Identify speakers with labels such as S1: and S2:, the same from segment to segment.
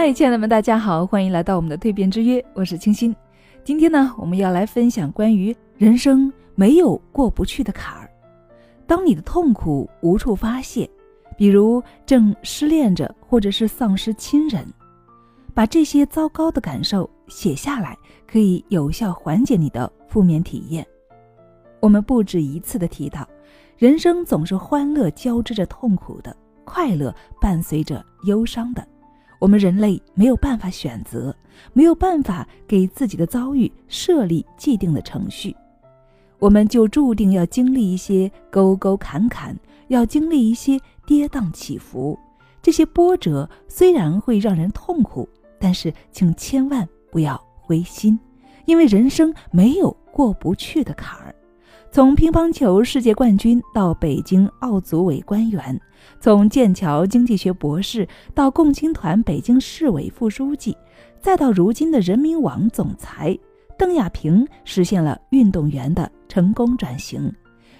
S1: 嗨，亲爱的们，大家好，欢迎来到我们的蜕变之约，我是清新。今天呢，我们要来分享关于人生没有过不去的坎儿。当你的痛苦无处发泄，比如正失恋着，或者是丧失亲人，把这些糟糕的感受写下来，可以有效缓解你的负面体验。我们不止一次的提到，人生总是欢乐交织着痛苦的，快乐伴随着忧伤的。我们人类没有办法选择，没有办法给自己的遭遇设立既定的程序，我们就注定要经历一些沟沟坎坎，要经历一些跌宕起伏。这些波折虽然会让人痛苦，但是请千万不要灰心，因为人生没有过不去的坎儿。从乒乓球世界冠军到北京奥组委官员，从剑桥经济学博士到共青团北京市委副书记，再到如今的人民网总裁，邓亚萍实现了运动员的成功转型。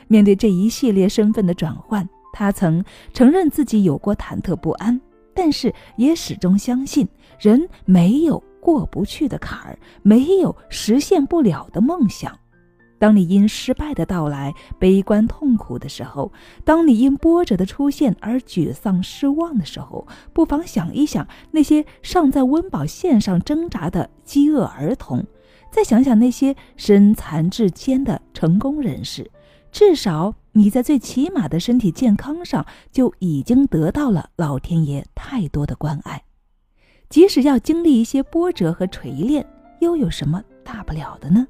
S1: 面对这一系列身份的转换，他曾承认自己有过忐忑不安，但是也始终相信，人没有过不去的坎儿，没有实现不了的梦想。当你因失败的到来悲观痛苦的时候，当你因波折的出现而沮丧失望的时候，不妨想一想那些尚在温饱线上挣扎的饥饿儿童，再想想那些身残志坚的成功人士。至少你在最起码的身体健康上就已经得到了老天爷太多的关爱。即使要经历一些波折和锤炼，又有什么大不了的呢？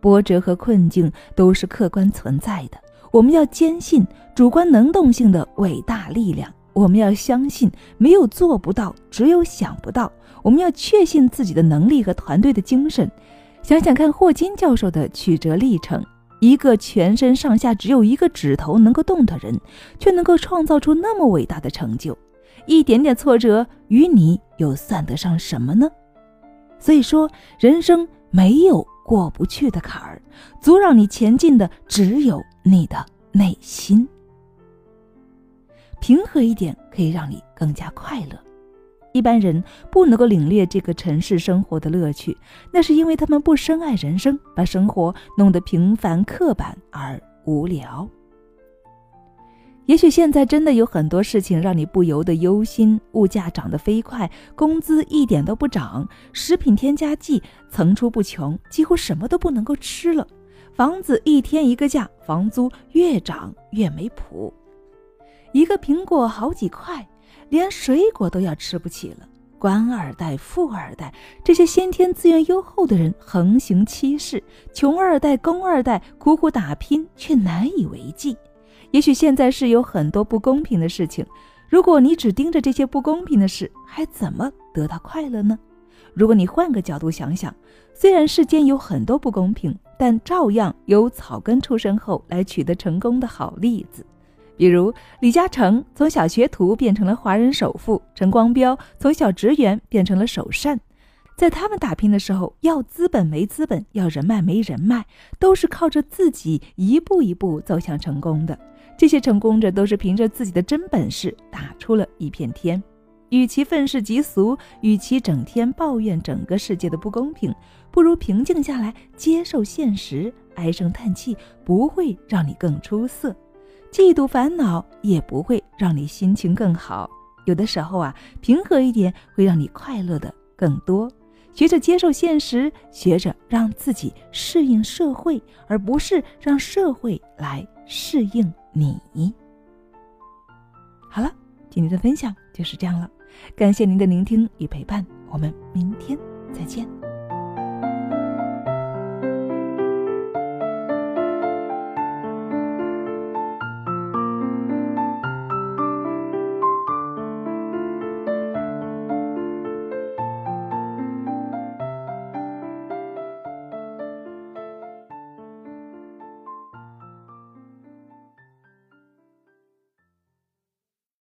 S1: 波折和困境都是客观存在的，我们要坚信主观能动性的伟大力量。我们要相信没有做不到，只有想不到。我们要确信自己的能力和团队的精神。想想看，霍金教授的曲折历程：一个全身上下只有一个指头能够动的人，却能够创造出那么伟大的成就。一点点挫折与你又算得上什么呢？所以说，人生没有。过不去的坎儿，阻扰你前进的只有你的内心。平和一点，可以让你更加快乐。一般人不能够领略这个城市生活的乐趣，那是因为他们不深爱人生，把生活弄得平凡、刻板而无聊。也许现在真的有很多事情让你不由得忧心：物价涨得飞快，工资一点都不涨，食品添加剂层出不穷，几乎什么都不能够吃了。房子一天一个价，房租越涨越没谱。一个苹果好几块，连水果都要吃不起了。官二代、富二代这些先天资源优厚的人横行欺世，穷二代、工二代苦苦打拼却难以为继。也许现在是有很多不公平的事情，如果你只盯着这些不公平的事，还怎么得到快乐呢？如果你换个角度想想，虽然世间有很多不公平，但照样有草根出身后来取得成功的好例子，比如李嘉诚从小学徒变成了华人首富，陈光标从小职员变成了首善。在他们打拼的时候，要资本没资本，要人脉没人脉，都是靠着自己一步一步走向成功的。这些成功者都是凭着自己的真本事打出了一片天。与其愤世嫉俗，与其整天抱怨整个世界的不公平，不如平静下来接受现实。唉声叹气不会让你更出色，嫉妒烦恼也不会让你心情更好。有的时候啊，平和一点会让你快乐的更多。学着接受现实，学着让自己适应社会，而不是让社会来适应你。好了，今天的分享就是这样了，感谢您的聆听与陪伴，我们明天再见。